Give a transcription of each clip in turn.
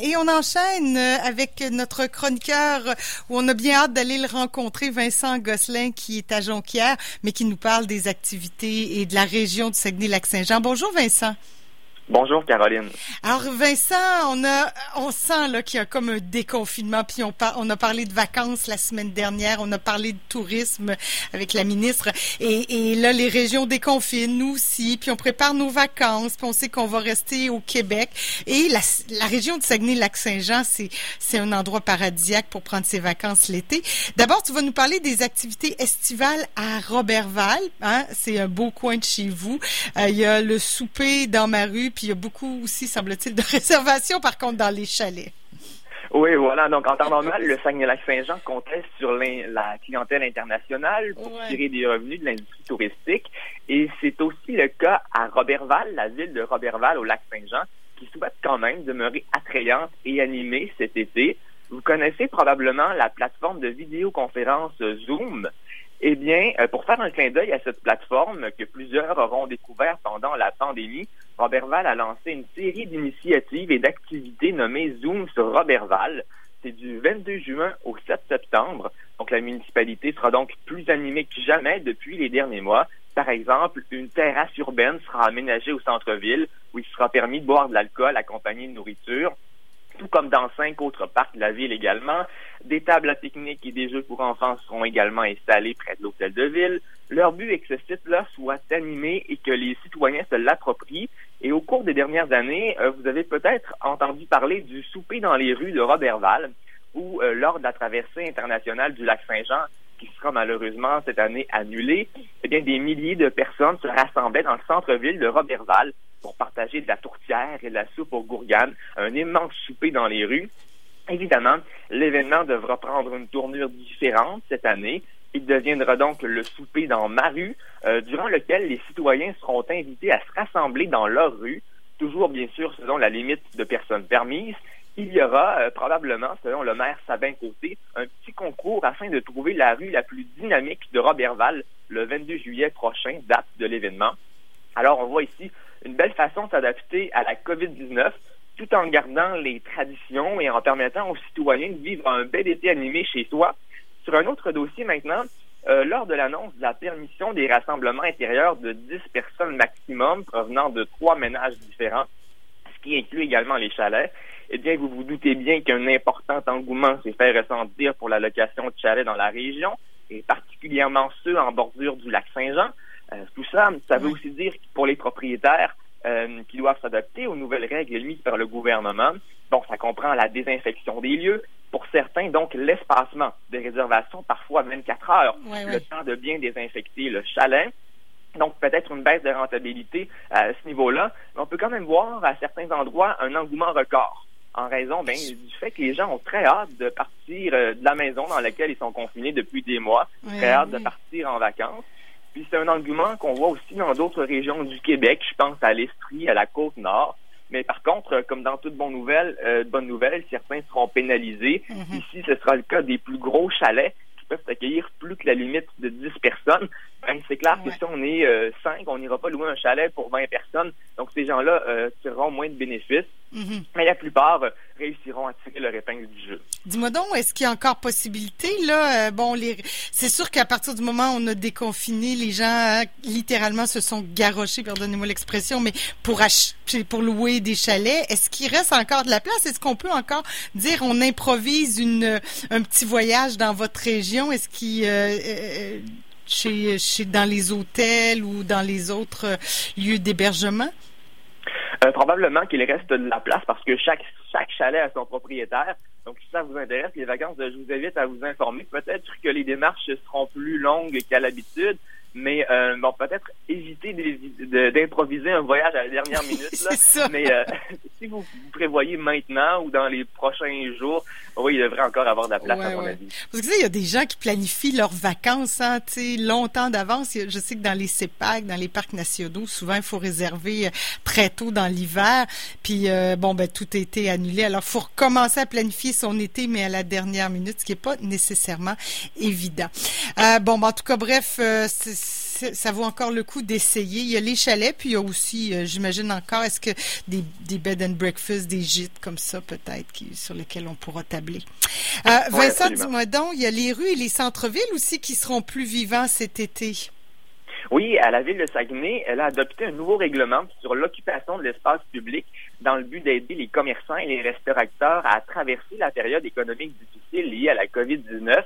Et on enchaîne euh, avec notre chroniqueur où on a bien hâte d'aller le rencontrer, Vincent Gosselin, qui est à Jonquière, mais qui nous parle des activités et de la région de Saguenay-Lac-Saint-Jean. Bonjour Vincent. Bonjour Caroline. Alors Vincent, on a on sent là qu'il y a comme un déconfinement puis on on a parlé de vacances la semaine dernière, on a parlé de tourisme avec la ministre et, et là les régions déconfinent nous aussi puis on prépare nos vacances puis on sait qu'on va rester au Québec et la, la région de Saguenay-Lac-Saint-Jean c'est c'est un endroit paradisiaque pour prendre ses vacances l'été. D'abord, tu vas nous parler des activités estivales à Robertval, hein, c'est un beau coin de chez vous. Euh, il y a le souper dans ma rue puis il y a beaucoup aussi, semble-t-il, de réservations, par contre, dans les chalets. Oui, voilà. Donc, en temps normal, le Saguenay-Lac-Saint-Jean comptait sur la clientèle internationale pour tirer des revenus de l'industrie touristique. Et c'est aussi le cas à Robertval, la ville de Robertval au Lac-Saint-Jean, qui souhaite quand même demeurer attrayante et animée cet été. Vous connaissez probablement la plateforme de vidéoconférence Zoom. Eh bien, euh, pour faire un clin d'œil à cette plateforme que plusieurs auront découvert pendant la pandémie, Robertval a lancé une série d'initiatives et d'activités nommées Zoom sur Robertval. C'est du 22 juin au 7 septembre. Donc, la municipalité sera donc plus animée que jamais depuis les derniers mois. Par exemple, une terrasse urbaine sera aménagée au centre-ville où il sera permis de boire de l'alcool accompagné de nourriture tout comme dans cinq autres parcs de la ville également. Des tables à pique-nique et des jeux pour enfants seront également installés près de l'hôtel de ville. Leur but est que ce site-là soit animé et que les citoyens se l'approprient. Et au cours des dernières années, euh, vous avez peut-être entendu parler du souper dans les rues de Robertval, où euh, lors de la traversée internationale du lac Saint-Jean, qui sera malheureusement cette année annulée, eh bien, des milliers de personnes se rassemblaient dans le centre-ville de Robertval pour partager de la tourtière et de la soupe aux gourganes, un immense souper dans les rues. Évidemment, l'événement devra prendre une tournure différente cette année. Il deviendra donc le souper dans ma rue, euh, durant lequel les citoyens seront invités à se rassembler dans leur rue, toujours bien sûr selon la limite de personnes permises. Il y aura euh, probablement, selon le maire Sabin Côté, un petit concours afin de trouver la rue la plus dynamique de Robertval le 22 juillet prochain, date de l'événement. Alors, on voit ici une belle façon de s'adapter à la COVID-19 tout en gardant les traditions et en permettant aux citoyens de vivre un bel été animé chez soi. Sur un autre dossier maintenant, euh, lors de l'annonce de la permission des rassemblements intérieurs de 10 personnes maximum provenant de trois ménages différents, ce qui inclut également les chalets, eh bien, vous vous doutez bien qu'un important engouement s'est fait ressentir pour la location de chalets dans la région, et particulièrement ceux en bordure du lac Saint-Jean. Euh, tout ça, ça veut aussi dire pour les propriétaires euh, qui doivent s'adapter aux nouvelles règles émises par le gouvernement. Donc, ça comprend la désinfection des lieux. Pour certains, donc, l'espacement des réservations, parfois 24 heures, le temps de bien désinfecter le chalet. Donc, peut-être une baisse de rentabilité à ce niveau-là. Mais on peut quand même voir à certains endroits un engouement record en raison ben, du fait que les gens ont très hâte de partir euh, de la maison dans laquelle ils sont confinés depuis des mois, très hâte de partir en vacances. Puis c'est un argument qu'on voit aussi dans d'autres régions du Québec. Je pense à l'Estrie, à la côte nord. Mais par contre, comme dans toute bonne nouvelle, euh, bonne nouvelle, certains seront pénalisés. Mhm. Ici, ce sera le cas des plus gros chalets qui peuvent accueillir plus que la limite de 10 personnes. Ben, c'est clair que si on est euh, 5, on n'ira pas louer un chalet pour 20 personnes. Donc, ces gens-là euh, tireront moins de bénéfices. Mhm. Mais la plupart euh, réussiront à tirer leur épingle du jeu. Dis-moi donc, est-ce qu'il y a encore possibilité là euh, Bon, les... c'est sûr qu'à partir du moment où on a déconfiné, les gens hein, littéralement se sont garochés, pardonnez-moi l'expression, mais pour pour louer des chalets, est-ce qu'il reste encore de la place? Est-ce qu'on peut encore dire on improvise une un petit voyage dans votre région? Est-ce qu'il euh, chez, chez dans les hôtels ou dans les autres lieux d'hébergement? Euh, probablement qu'il reste de la place parce que chaque chaque chalet a son propriétaire. Donc, si ça vous intéresse, les vacances, je vous invite à vous informer. Peut-être que les démarches seront plus longues qu'à l'habitude, mais euh, bon, peut-être éviter d'improviser un voyage à la dernière minute. Là. Mais euh, si vous, prévoyez maintenant ou dans les prochains jours, oui, il devrait encore avoir de la place, à mon avis. Parce que il y a des gens qui planifient leurs vacances hein, longtemps d'avance. Je sais que dans les CEPAC, dans les parcs nationaux, souvent, il faut réserver euh, très tôt dans l'hiver. Puis, euh, bon, ben tout a été annulé. Alors, il faut recommencer à planifier son été, mais à la dernière minute, ce qui n'est pas nécessairement évident. bon, ben, en tout cas, bref, c'est ça vaut encore le coup d'essayer. Il y a les chalets, puis il y a aussi, euh, j'imagine encore, est-ce que des, des bed and breakfast, des gîtes comme ça peut-être, qui, sur lesquels on pourra tabler. Euh, Vincent, dis-moi donc, il y a les rues et les centres-villes aussi qui seront plus vivants cet été. Oui, à la ville de Saguenay, elle a adopté un nouveau règlement sur l'occupation de l'espace public dans le but d'aider les commerçants et les restaurateurs à traverser la période économique difficile liée à la COVID-19.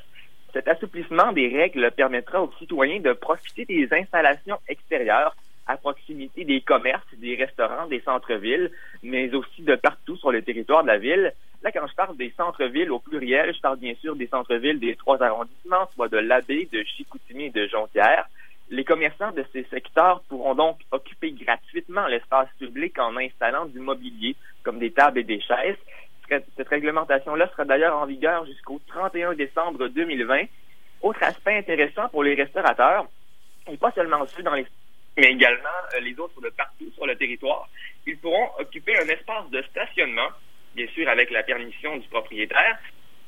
Cet assouplissement des règles permettra aux citoyens de profiter des installations extérieures à proximité des commerces, des restaurants, des centres-villes, mais aussi de partout sur le territoire de la ville. Là, quand je parle des centres-villes au pluriel, je parle bien sûr des centres-villes des trois arrondissements, soit de l'Abbé, de Chicoutimi et de Jonquière. Les commerçants de ces secteurs pourront donc occuper gratuitement l'espace public en installant du mobilier, comme des tables et des chaises. Cette réglementation-là sera d'ailleurs en vigueur jusqu'au 31 décembre 2020. Autre aspect intéressant pour les restaurateurs, et pas seulement ceux dans les mais également euh, les autres de partout sur le territoire, ils pourront occuper un espace de stationnement, bien sûr avec la permission du propriétaire,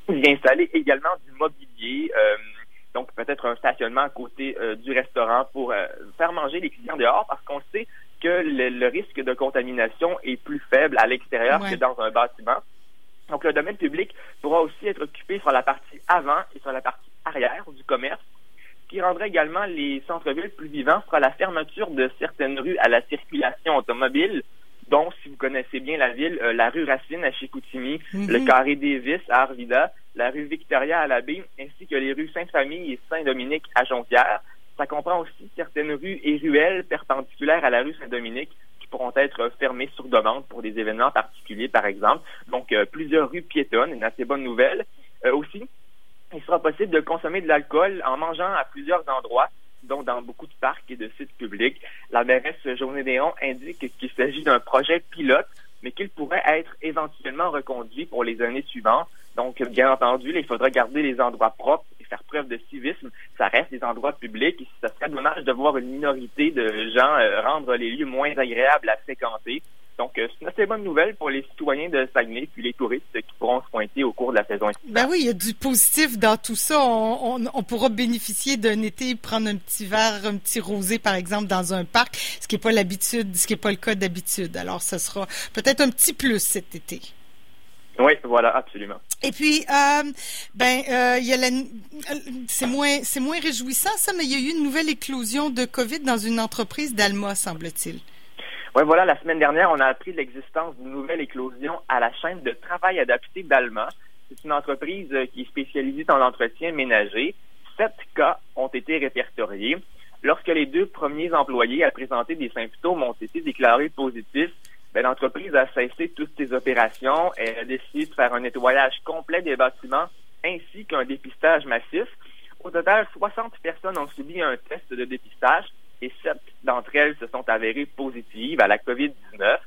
y installer également du mobilier, euh, donc peut-être un stationnement à côté euh, du restaurant pour euh, faire manger les clients dehors parce qu'on sait que le, risque de contamination est plus faible à l'extérieur que dans un bâtiment. Donc le domaine public pourra aussi être occupé sur la partie avant et sur la partie arrière du commerce. Ce qui rendrait également les centres-villes plus vivants sera la fermeture de certaines rues à la circulation automobile, dont, si vous connaissez bien la ville, euh, la rue Racine à Chicoutimi, mhm. le carré Davis à Arvida, la rue Victoria à l'Abbé, ainsi que les rues Sainte-Famille et Saint-Dominique à Jonquière. Ça comprend aussi certaines rues et ruelles perpendiculaires à la rue Saint-Dominique pourront être fermées sur demande pour des événements particuliers, par exemple. Donc, euh, plusieurs rues piétonnes, une assez bonne nouvelle. Euh, aussi, il sera possible de consommer de l'alcool en mangeant à plusieurs endroits, dont dans beaucoup de parcs et de sites publics. La mairesse Journée Déon indique qu'il s'agit d'un projet pilote, mais qu'il pourrait être éventuellement reconduit pour les années suivantes. Donc, bien entendu, il faudra garder les endroits propres faire preuve de civisme. Ça reste des endroits publics et ça serait dommage de voir une minorité de gens euh, rendre les lieux moins agréables à fréquenter. Donc, euh, c'est une assez bonne nouvelle pour les citoyens de Saguenay puis les touristes qui pourront se pointer au cours de la saison estivale. Ben oui, il y a du positif dans tout ça. On, on, pourra bénéficier d'un été, prendre un petit verre, un petit rosé, par exemple, dans un parc, ce qui n'est pas l'habitude, ce qui n'est pas le cas d'habitude. Alors, ce sera peut-être un petit plus cet été. Oui, voilà, absolument. Et puis, euh, ben, euh, il y a la, c'est moins, c'est moins réjouissant ça, mais il y a eu une nouvelle éclosion de Covid dans une entreprise d'Alma, semble-t-il. Oui, voilà, la semaine dernière, on a appris l'existence d'une nouvelle éclosion à la chaîne de travail adapté d'Alma. C'est une entreprise euh, qui est spécialisée dans l'entretien ménager. Sept cas ont été répertoriés. Lorsque les deux premiers employés à présenter des symptômes ont été déclarés positifs, l'entreprise a cessé toutes ses opérations et a décidé de faire un nettoyage complet des bâtiments ainsi qu'un dépistage massif. Au total, 60 personnes ont subi un test de dépistage et sept d'entre elles se sont avérées positives à la COVID-19.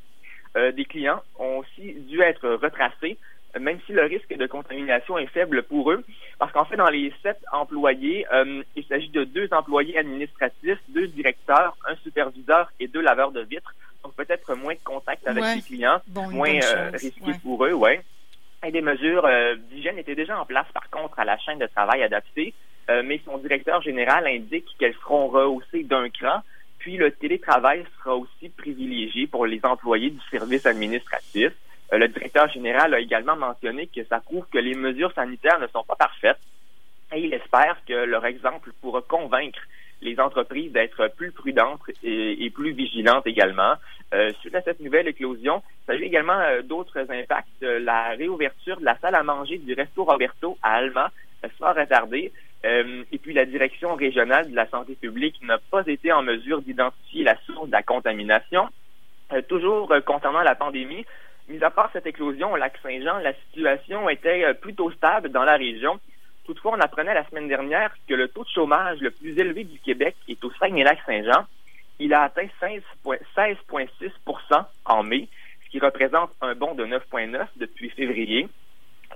Euh, des clients ont aussi dû être retracés, même si le risque de contamination est faible pour eux, parce qu'en fait, dans les sept employés, euh, il s'agit de deux employés administratifs, deux directeurs, un superviseur et deux laveurs de vitres, donc peut-être moins de contact avec les clients, moins euh, risqué pour eux, ouais. Et des mesures d'hygiène étaient déjà en place, par contre, à la chaîne de travail adaptée. Euh, mais son directeur général indique qu'elles seront rehaussées d'un cran, puis le télétravail sera aussi privilégié pour les employés du service administratif. Euh, le directeur général a également mentionné que ça prouve que les mesures sanitaires ne sont pas parfaites et il espère que leur exemple pourra convaincre les entreprises d'être plus prudentes et, plus vigilantes également. Euh, suite à cette nouvelle éclosion, ça a eu également euh, d'autres impacts. la réouverture de la salle à manger du Resto Roberto à Alma sera retardée. Euh, et puis la direction régionale de la santé publique n'a pas été en mesure d'identifier la source de la contamination. Euh, toujours euh, concernant la pandémie, mis à part cette éclosion au lac Saint-Jean, la situation était plutôt stable dans la région. Toutefois, on apprenait la semaine dernière que le taux de chômage le plus élevé du Québec est au Saguenay-Lac-Saint-Jean. Il a atteint 16,6 en mai, ce qui représente un bond de 9,9 depuis février.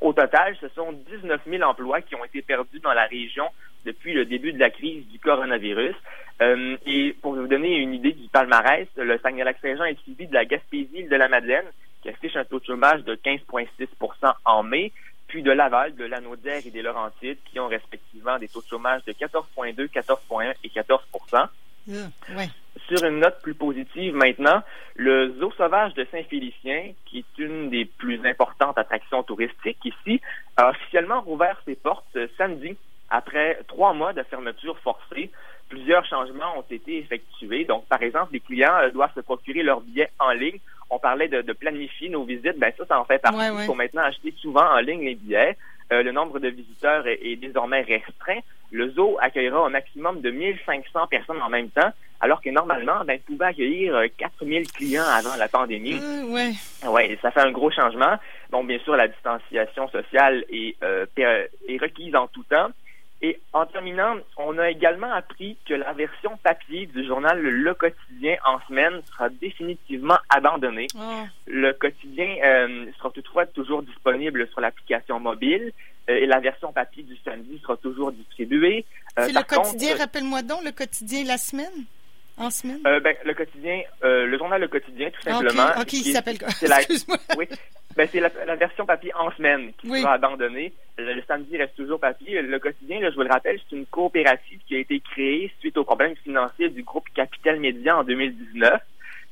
Au total, ce sont 19 000 emplois qui ont été perdus dans la région depuis le début de la crise du coronavirus. Euh, et pour vous donner une idée du palmarès, le Saguenay-Lac-Saint-Jean est suivi de la Gaspésie de la Madeleine, qui affiche un taux de chômage de 15,6% en mai, puis de Laval, de Lanaudière et des Laurentides, qui ont respectivement des taux de chômage de 14,2, 14,1 et 14 Ah, Sur une note plus positive maintenant, le zoo sauvage de Saint-Félicien, qui est une des plus importantes attractions touristiques ici, a officiellement rouvert ses portes euh, samedi après trois mois de fermeture forcée plusieurs changements ont été effectués. Donc, par exemple, les clients euh, doivent se procurer leurs billets en ligne. On parlait de, planifier nos visites. Ben ça, ça en fait partie. Il faut maintenant acheter souvent en ligne les billets. Euh, le nombre de visiteurs est, désormais restreint. Le zoo accueillera un maximum de 1500 personnes en même temps, alors que normalement, ben, il pouvait accueillir 4000 euh, clients avant la pandémie. Oui. ouais. ça fait un gros changement. Bon, bien sûr, la distanciation sociale est, est requise en tout temps. Et en terminant, on a également appris que la version papier du journal Le Quotidien en semaine sera définitivement abandonnée. Ah. Le quotidien euh, sera toutefois toujours disponible sur l'application mobile euh, et la version papier du samedi sera toujours distribuée. Euh, C'est le quotidien, rappelle-moi donc, le quotidien la semaine? En semaine? ben, le quotidien, le journal Le Quotidien, tout simplement. OK, il s'appelle quoi? Excuse-moi. Oui, ben, c'est la, version papier en semaine qui sera abandonnée. Le, samedi reste toujours papier. Le quotidien, là, je vous le rappelle, c'est une coopérative qui a été créée suite aux problèmes financiers du groupe Capital Média en 2019.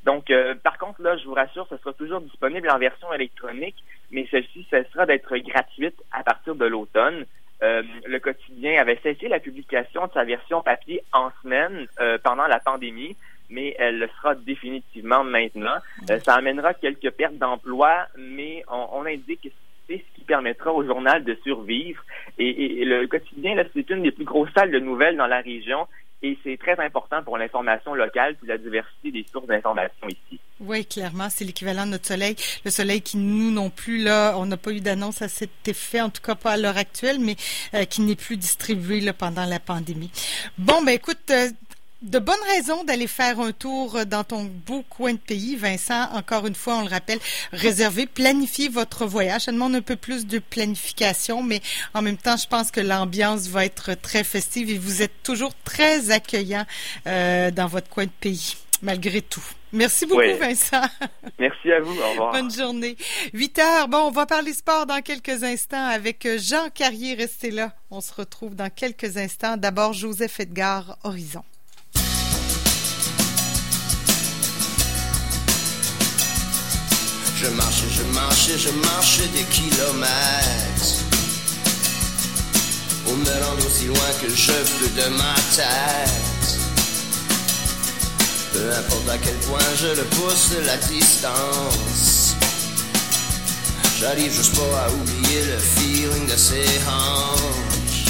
Donc, euh, par contre, là, je vous rassure, ce sera toujours disponible en version électronique, mais celle-ci cessera d'être gratuite à partir de l'automne. Euh, le quotidien avait cessé la publication de sa version papier en semaine euh, pendant la pandémie mais elle le sera définitivement maintenant. Euh, ça amènera quelques pertes d'emplois, mais on, indique que c'est ce qui permettra au journal de survivre. Et, le quotidien, c'est une des plus grosses salles de nouvelles dans la région. Et c'est très important pour l'information locale et la diversité des sources d'information ici. Oui, clairement, c'est l'équivalent de notre soleil. Le soleil qui, nous non plus, là, on n'a pas eu d'annonce à cet effet, en tout cas pas à l'heure actuelle, mais euh, qui n'est plus distribué là, pendant la pandémie. Bon, ben écoute, euh, de bonnes raisons d'aller faire un tour dans ton beau coin de pays, Vincent. Encore une fois, on le rappelle, réservez, planifiez votre voyage. Ça demande un peu plus de planification, mais en même temps, je pense que l'ambiance va être très festive et vous êtes toujours très accueillant euh, dans votre coin de pays, malgré tout. Merci beaucoup, Vincent. Merci à vous. Au revoir. Bonne journée. 8 heures. Bon, on va parler sport dans quelques instants avec Jean Carrier. Restez là. On se retrouve dans quelques instants. D'abord, Joseph Edgar, Horizon. Je marche, je marche, je marche des kilomètres. Pour me rendre aussi loin que je peux de ma tête. Peu importe à quel point je le pousse la distance. J'arrive juste pas à oublier le feeling de ses hanches.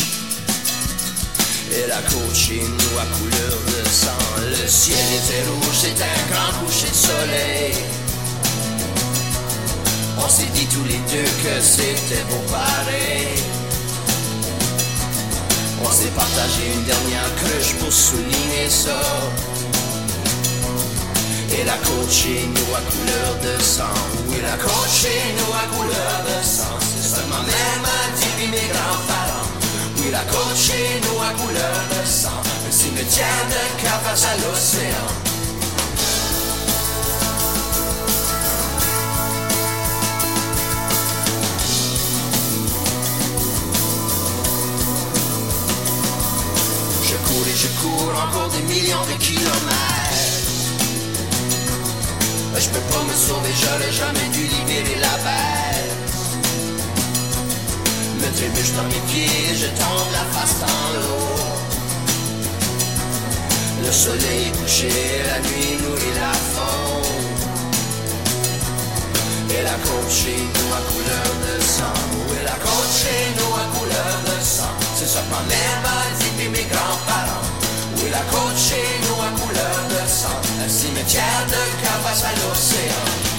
Et la côte chez nous à couleur de sang. Le ciel était rouge, c'était un grand coucher de soleil. On s'est dit tous les deux que c'était beau pareil. On s'est partagé une dernière cruche pour souligner ça. Et la côte chez nous à couleur de sang. Oui, la côte chez nous à couleur de sang. C'est seulement même a dit mes grands-parents. Oui, la côte chez nous à couleur de sang. Un cimetière de cap à l'océan. Cours encore des millions de kilomètres. Je peux pas me sauver, j'aurais jamais dû libérer la bête. Me trébuche dans mes pieds, je tombe la face dans l'eau. Le soleil est couché, la nuit nourrit la faune. Et la côte chez nous à couleur de sang. Et la côte chez nous à couleur de sang? C'est ma mère m'a dit, mes grands-parents la côte chez nous à couleur de sang, un cimetière de cabasse à l'océan.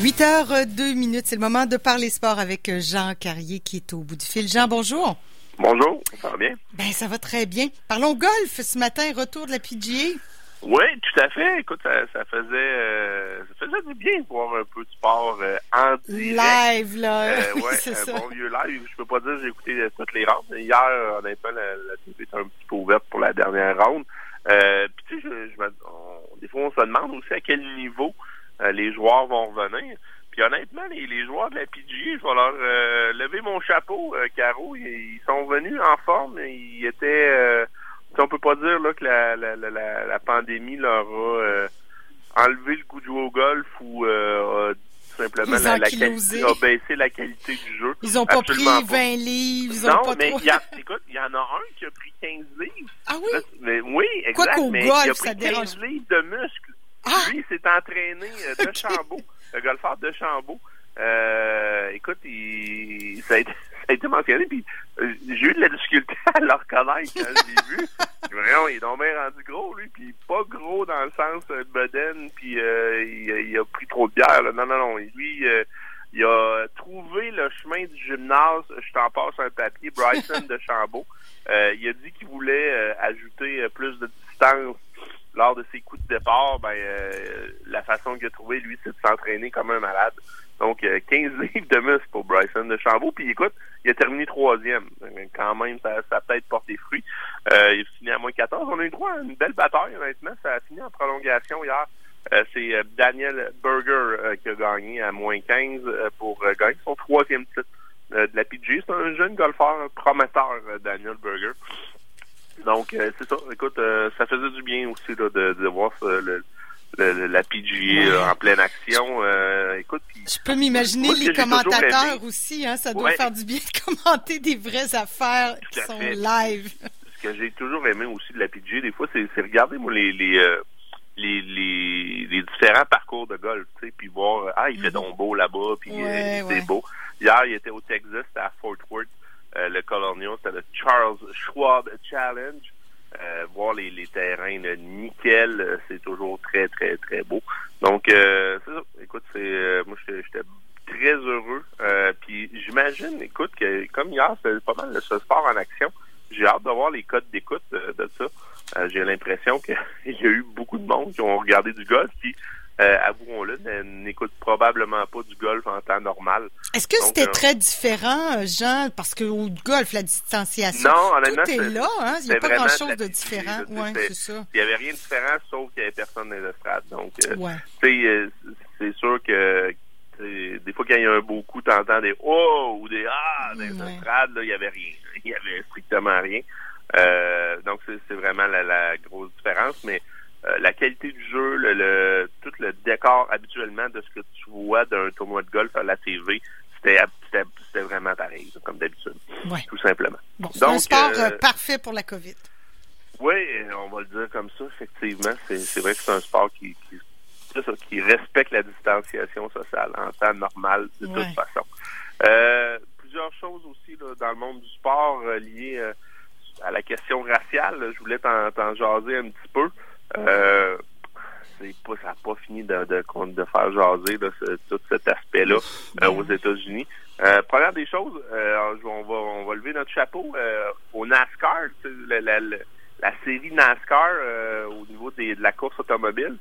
Huit heures deux minutes, c'est le moment de parler sport avec Jean Carrier qui est au bout du fil. Jean, bonjour. Bonjour, ça va bien? Ben, ça va très bien. Parlons golf ce matin, retour de la PGA. Oui, tout à fait. Écoute, ça, faisait euh, ça faisait du bien de voir un peu de sport euh, en direct. Live, là. Euh, ouais, un bon vieux live. Je peux pas dire que j'ai écouté euh, toutes les rounds. Hier, honnêtement, la, la TV était un petit peu ouverte pour la dernière round. Euh, puis tu sais, je, je des fois, on se demande aussi à quel niveau les joueurs vont revenir. Puis honnêtement, les, joueurs de la PGA, je vais leur lever mon chapeau, Caro. Ils, sont venus en forme. Ils étaient... Euh, on peut pas dire là, que la, la, la, la pandémie leur a enlevé le goût de jouer au golf ou simplement la, la qualité, a baissé la qualité du jeu. Ils ont pas pris 20 livres, ils non, ont pas mais trop... y a, écoute, il y en a un qui a pris 15 livres. Ah oui? mais, oui, exact. Quoi mais golf, il a ça pris dérange. 15 livres de muscles. Ah! Lui, il s'est entraîné euh, de Chambault, le golfeur de Chambault. Euh, écoute, il, ça, a été, ça a été mentionné, puis euh, j'ai eu de la difficulté à le reconnaître quand je l'ai vu. Vraiment, il est donc bien rendu gros, lui, puis pas gros dans le sens euh, de Boden, puis euh, il, a pris trop de bière. Là. Non, non, non. Lui, euh, il a trouvé le chemin du gymnase. Je t'en passe un papier. Bryson de Chambault. Euh, il a dit qu'il voulait euh, ajouter euh, plus de distance lors de ses coups de départ. Ben, euh, la façon qu'il a trouvé, lui, c'est de s'entraîner comme un malade. Donc, euh, 15 livres de muscle pour Bryson de Chambault. Puis écoute, il a terminé troisième. Quand même, ça, ça peut-être porté fruit. Euh, il a fini à moins 14. On a eu droit à une belle bataille, honnêtement. Ça a fini en prolongation hier. Euh, c'est euh, Daniel Berger euh, qui a gagné à moins 15 euh, pour euh, gagner son troisième titre euh, de la PG. C'est un jeune golfeur prometteur, euh, Daniel Berger. Donc, euh, c'est ça. Écoute, euh, ça faisait du bien aussi là, de, de voir ça, le, le- la PGA là, en pleine action. Euh, écoute, Je peux m'imaginer les commentateurs aussi, hein, ça doit Ouais. faire du bien de commenter des vraies affaires qui sont fait. live. ce que j'ai toujours aimé aussi de la PGA, des fois, c'est regarder moi les les, euh, les les les différents parcours de golf, tu sais, puis voir euh, ah il fait donc beau là-bas, puis. Ouais, euh, c'est beau. Hier, il était au Texas, à Fort Worth, euh, le Colonial, c'était le Charles Schwab Challenge. Euh, voir les, les terrains là, nickel, euh, c'est toujours très très très beau. Donc euh, c'est ça. Écoute, c'est euh, moi j'étais très heureux. Euh, puis j'imagine, écoute, que comme hier, c'était pas mal ce sport en action. J'ai hâte de voir les codes d'écoute euh, de ça. J'ai l'impression qu'il y a eu beaucoup de monde qui ont regardé du golf, puis euh, avouons-le, n'écoute probablement pas du golf en temps normal. Est-ce que c'était euh, très différent, euh, Jean, parce que au golf, la distanciation, Non, honnêtement, tout est là, hein? Il n'y a pas grand-chose de différent. Oui, c'est- ça. Il n'y avait rien de différent, sauf qu'il n'y avait personne dans les estrades. Donc, euh, Ouais. c'est sûr que des fois, quand il y a un beau coup, t'entends des « oh » ou des « ah » dans les Ouais. estrades, là, il n'y avait rien. Il n'y avait strictement rien. Euh, donc, c'est c'est vraiment la, la grosse différence. Mais euh, la qualité du jeu, le, le- tout le décor habituellement de ce que tu vois d'un tournoi de golf à la TV, c'était vraiment pareil, comme d'habitude, Ouais. tout simplement. Bon, c'est un sport euh, euh, parfait pour la COVID. Oui, on va le dire comme ça, effectivement. C'est vrai que c'est un sport qui, respecte la distanciation sociale en temps normal, de Ouais. toute façon. Euh, plusieurs choses aussi là, dans le monde du sport liées à la question raciale. là. Je voulais t'en t'en jaser un petit peu. Euh, c'est pas, ça n'a pas fini de, de, de faire jaser là, ce- tout cet aspect-là euh, aux États-Unis. Euh, première des choses, euh, on va on va lever notre chapeau euh, au NASCAR, tu sais, la, la, la, la série NASCAR euh, au niveau des, de la course automobile.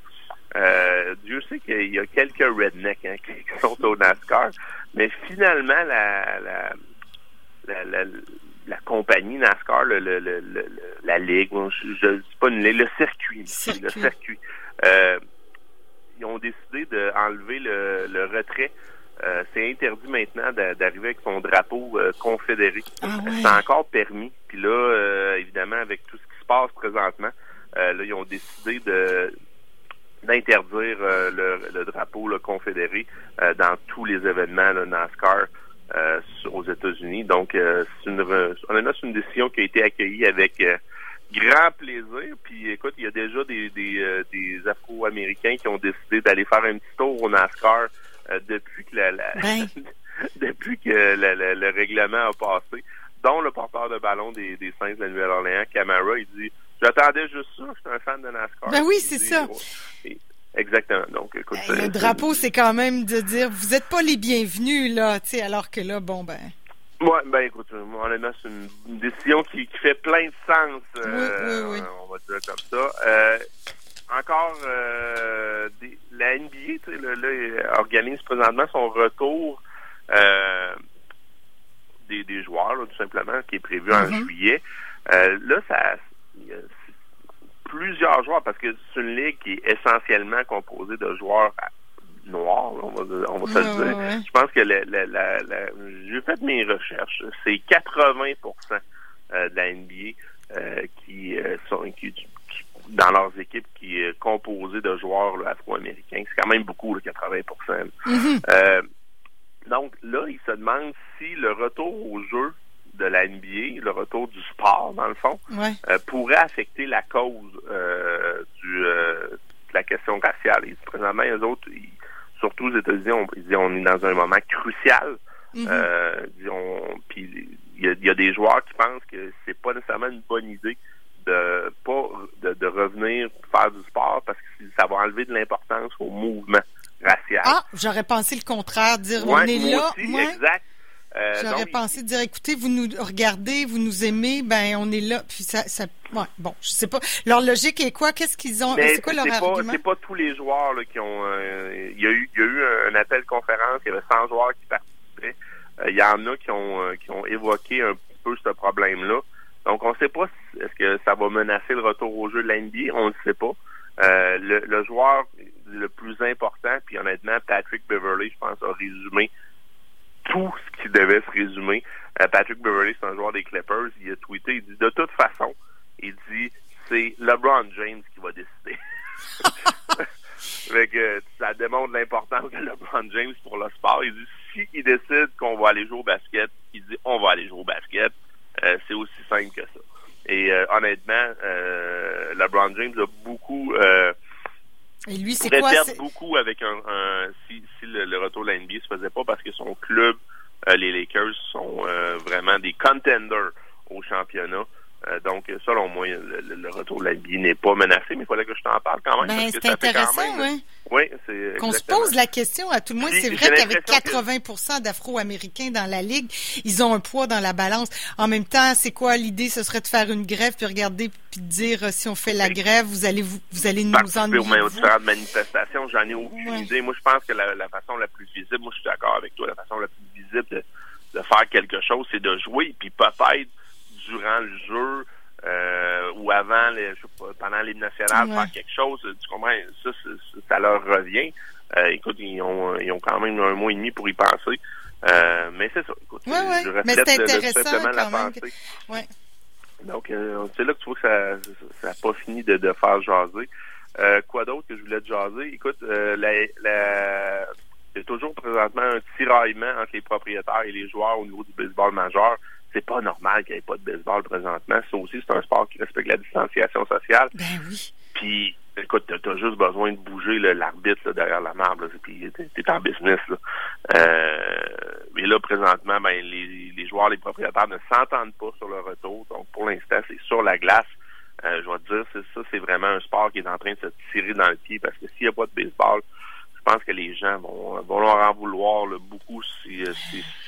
Euh, Dieu sait qu'il y a quelques rednecks hein, qui, qui sont au NASCAR, mais finalement la la, la, compagnie NASCAR, le, le, le, le- la ligue, je, je dis pas une ligue, le circuit, le Circuit. Euh, ils ont décidé d'enlever le, le retrait. Euh, c'est interdit maintenant d'a- d'arriver avec son drapeau euh, confédéré. Ah ouais. C'est encore permis. Puis là, euh, évidemment, avec tout ce qui se passe présentement, euh, là, ils ont décidé de d'interdire le, le drapeau là, confédéré euh, dans tous les événements là, NASCAR euh, aux États-Unis. Donc, euh, c'est une, honnêtement, c'est une décision qui a été accueillie avec euh, grand plaisir. Puis, écoute, il y a déjà des, des, euh, des Afro-Américains qui ont décidé d'aller faire un petit tour au NASCAR euh, depuis que la, la- depuis que le, le- le règlement a passé, dont le porteur de ballon des, des Saints de la Nouvelle-Orléans, Camara, il dit J'attendais juste ça, je suis un fan de NASCAR. Ben oui, c'est ça. oh, et- exactement. Donc, écoute, Hey, c'est- le drapeau, c'est quand même de dire vous n'êtes pas les bienvenus, là, tu sais, alors que là, bon, ben. Ouais, ben écoute, moi, honnêtement, c'est une, décision qui, qui fait plein de sens. euh, Oui, oui, oui. On va dire comme ça. Euh, encore, euh, des- la NBA, là, là, organise présentement son retour euh, des, des joueurs, là, tout simplement, qui est prévu en Mhm. juillet. Là, ça, plusieurs joueurs, parce que c'est une ligue qui est essentiellement composée de joueurs noir, on va, on va se le dire. Je pense que la, la, la, j'ai fait mes recherches. C'est 80% euh, de la NBA euh, qui euh, sont qui, dans leurs équipes qui est composée de joueurs afro-américains. C'est quand même beaucoup, 80 mm-hmm. Donc là, ils se demandent si le retour au jeu de la NBA, le retour du sport, dans le fond, pourrait affecter la cause du, de la question raciale. Et présentement, les autres, surtout aux États-Unis, on, on est dans un moment crucial. Mm-hmm. puis il y, a des joueurs qui pensent que c'est pas nécessairement une bonne idée de pas de, revenir faire du sport parce que ça va enlever de l'importance au mouvement racial. Ah, j'aurais pensé le contraire, dire on est là. Aussi, exact. Euh, j'aurais pensé dire écoutez, vous nous regardez, vous nous aimez, ben on est là. Puis ça, ça bon, je sais pas. Leur logique est quoi? Qu'est-ce qu'ils ont? C'est quoi leur argument? C'est pas tous les joueurs là, qui ont. Euh, il y a eu, il y a eu un appel conférence. Il y avait 100 joueurs qui participaient. Euh, il y en a qui ont euh, qui ont évoqué un peu ce problème-là. Donc, on ne sait pas si, est-ce que ça va menacer le retour au jeu de l'NBA. On ne sait pas. Euh, le, joueur le plus important, puis honnêtement, Patrick Beverly, je pense, a résumé tout ce qui devait se résumer. Patrick Beverly, c'est un joueur des Clippers. Il a tweeté, il dit de toute façon, il dit c'est LeBron James qui va décider. fait que ça démontre l'importance de LeBron James pour le sport. Il dit il décide qu'on va aller jouer au basket, il dit on va aller jouer au basket. Euh, c'est aussi simple que ça. Et euh, honnêtement, euh, LeBron James a beaucoup. Euh, et lui, c'est quoi beaucoup avec un, si, si le, retour de la NBA se faisait pas parce que son club, les Lakers, sont vraiment des contenders au championnat. Euh, donc, selon moi, le, retour de la vie n'est pas menacé, mais il fallait que je t'en parle quand même. Ben, c'est intéressant, oui. Oui, c'est. Qu'on se pose la question, à tout le moins, c'est vrai qu'avec 80% d'Afro-Américains dans la Ligue, ils ont un poids dans la balance. En même temps, c'est quoi l'idée? Ce serait de faire une grève, puis regarder, puis dire, euh, si on fait la grève, vous allez vous, vous allez nous ennuyer. aux différentes manifestations, j'en ai aucune idée. Moi, je pense que la, façon la plus visible, moi, je suis d'accord avec toi, la façon la plus visible de, de faire quelque chose, c'est de jouer, puis peut-être durant le jeu euh, ou avant, les, je sais pas, pendant l'hymne national, faire quelque chose, tu comprends, ça, ça, leur revient. Euh, écoute, ils ont, ils ont quand même un mois et demi pour y penser. Euh, mais c'est ça. Écoute, ouais, ouais. je mais c'est intéressant simplement la pensée. Ouais. Donc, c'est là que tu vois que ça n'a pas fini de, de faire jaser. Quoi d'autre que je voulais te jaser? Écoute, la, la, il y a toujours présentement un tiraillement entre les propriétaires et les joueurs au niveau du baseball majeur c'est pas normal qu'il n'y ait pas de baseball présentement. Ça aussi, c'est un sport qui respecte la distanciation sociale. Ben oui. Puis, écoute, t'as as juste besoin de bouger l'arbitre derrière la marbre, puis t'es en business. Là. Euh, mais là, présentement, ben, les, les joueurs, les propriétaires ne s'entendent pas sur le retour. Donc, pour l'instant, c'est sur la glace. Euh, je vais te dire, c'est ça, c'est vraiment un sport qui est en train de se tirer dans le pied parce que s'il n'y a pas de baseball, pense que les gens vont, vont leur en vouloir beaucoup si,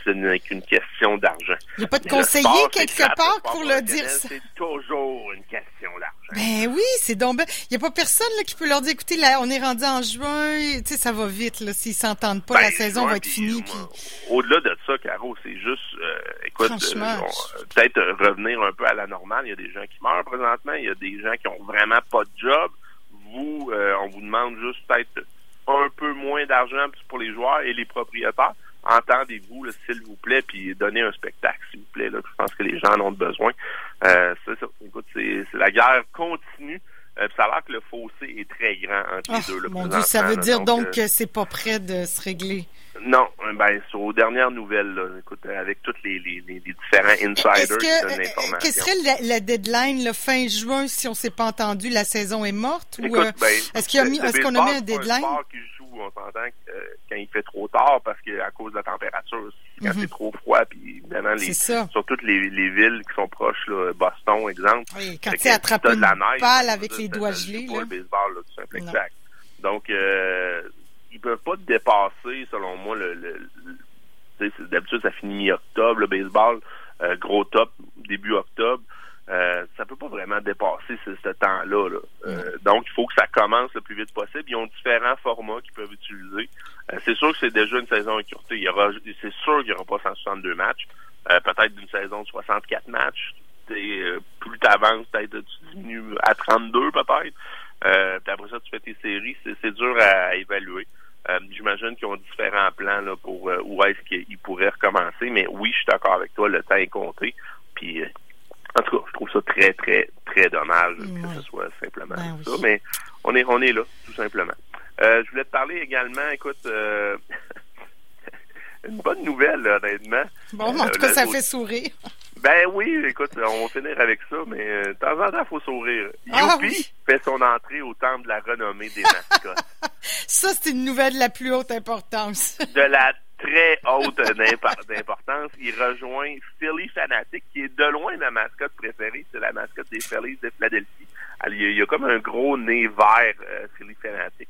ce n'est qu'une question d'argent. Il n'y a pas de conseiller quelque part pour le dire ça. C'est toujours une question d'argent. Ben oui, c'est donc Il n'y a pas personne là, qui peut leur dire, écoutez, là, on est rendu en juin, tu sais, ça va vite, là, s'ils s'entendent pas, la ben, saison va être finie. Au-delà de ça, Caro, c'est juste, euh, écoute, euh, peut-être revenir un peu à la normale. Il y a des gens qui meurent présentement, il y a des gens qui ont vraiment pas de job. Vous, euh, on vous demande juste peut-être un peu moins d'argent pour les joueurs et les propriétaires. Entendez-vous, s'il vous plaît, puis donnez un spectacle, s'il vous plaît. Là, je pense que les gens en ont besoin. Euh, ça, écoute, c'est la guerre continue. Euh, ça a l'air que le fossé est très grand entre les ah, deux. mon Dieu, ça veut dire donc, euh, que c'est pas prêt de se régler. Non, ben, sur, aux dernières nouvelles, là, écoute, avec tous les, les, les, différents insiders qui donnent l'information. Euh, quelle serait la, deadline, le fin juin, si on s'est pas entendu, la saison est morte? ou, ben, est-ce qu'il a mis, est-ce qu'on a mis un deadline? qui joue, on s'entend quand il fait trop tard parce que à cause de la température, quand mhm. c'est trop froid, puis évidemment, les, sur toutes les, les villes qui sont proches, là, Boston, exemple. Oui, quand tu attrapes une la neige, balle avec les doigts gelés. Pas le baseball, là, tout simple, exact. Donc, euh, ils peuvent pas dépasser, selon moi, le, le, d'habitude ça finit mi-octobre, le baseball, euh, gros top, début octobre. Euh, ça peut pas vraiment dépasser ce, temps-là. Euh, donc, il faut que ça commence le plus vite possible. Ils ont différents formats qu'ils peuvent utiliser. Euh, c'est sûr que c'est déjà une saison écourtée. Il y aura, c'est sûr qu'il n'y aura pas 162 matchs. peut-être d'une saison de 64 matchs. plus tu avances, peut-être tu diminues à 32 peut-être. puis après ça, tu fais tes séries. C'est, dur à évaluer. Euh, J'imagine qu'ils ont différents plans là, pour euh, où est-ce qu'ils pourraient recommencer, mais oui, je suis d'accord avec toi, le temps est compté. Puis, euh, en tout cas, je trouve ça très, très, très dommage que ce soit simplement Ben ça. oui. Mais on est, on est là, tout simplement. Euh, je voulais te parler également, écoute, euh, une bonne nouvelle, là, honnêtement. Bon, en Euh, tout cas, ça fait sourire. Ben oui, écoute, on va finir avec ça, mais de temps en temps, il faut sourire. Ah Youpi oui. fait son entrée au temple de la renommée des mascottes. Ça, c'est une nouvelle de la plus haute importance. de la très haute d'impo- d'importance. Il rejoint Philly Fanatic, qui est de loin ma mascotte préférée. C'est la mascotte des Phillies de Philadelphie. Alors, Il y a, il y a comme un gros nez vert, euh, Philly Fanatic.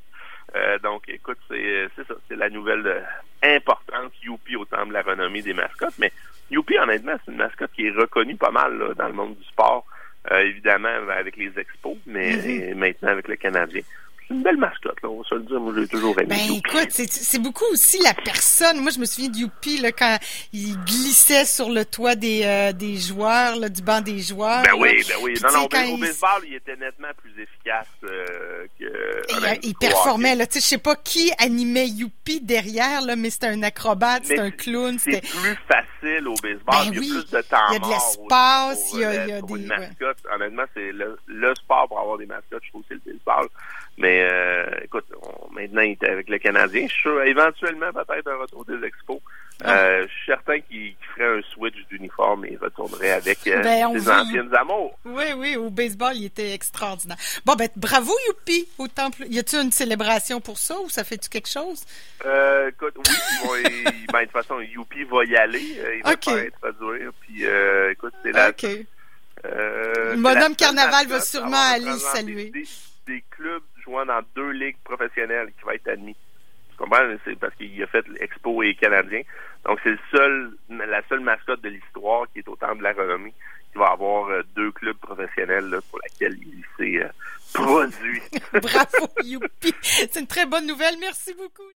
Euh, donc, écoute, c'est ça, c'est la nouvelle euh, importante, Youpi au temple de la renommée des mascottes. Mais Youpi, honnêtement, c'est une mascotte qui est reconnue pas mal là, dans le monde du sport, euh, évidemment avec les expos, mais Mhm. euh, maintenant avec le Canadien. C'est une belle mascotte, là, on va se le dire. Moi, j'ai toujours aimé Ben Youpi. écoute, c'est- c'est beaucoup aussi la personne. Moi, je me souviens de Youpi là, quand il glissait sur le toit des, euh, des joueurs, là, du banc des joueurs. Ben là. oui, ben oui. Puis, Non, non, au, quand au il- baseball, il était nettement plus efficace euh, que. Et, euh, il performait, là. Tu sais, je sais pas qui animait Youpi derrière, là, mais c'était un acrobate, c'était un clown, C'est c'était... plus facile au baseball. Ben il y a oui. plus de temps Il y a de l'espace, il y a- il y a des- une ouais. mascotte. Honnêtement, c'est le, le sport pour avoir des mascottes, je trouve, c'est le baseball. Mais euh, écoute, on- maintenant, il est avec le Canadien. Je suis sûr, éventuellement, peut-être un retour des expos. Ah. Euh, je suis certain qu'il ferait un switch d'uniforme et retournerait avec euh, Ben, ses anciennes amours. Oui, oui, au baseball, il était extraordinaire. Bon, ben, bravo, Youpi, au temple. Y a-tu une célébration pour ça ou ça fait-tu quelque chose? Euh, écoute, oui, ben, de toute façon, Youpi va y aller. euh, il va Ok. pas introduire. Puis, euh, écoute, c'est. OK. la seule Carnaval va sûrement aller saluer. Des, des dans deux ligues professionnelles qui va être admis. Tu comprends? C'est parce qu'il a fait l'Expo et Canadien. Donc, c'est seul, la seule mascotte de l'histoire qui est au temple de la renommée qui va avoir euh, deux clubs professionnels pour lesquels il s'est euh, produit. Bravo, Youpi. C'est une très bonne nouvelle. Merci beaucoup.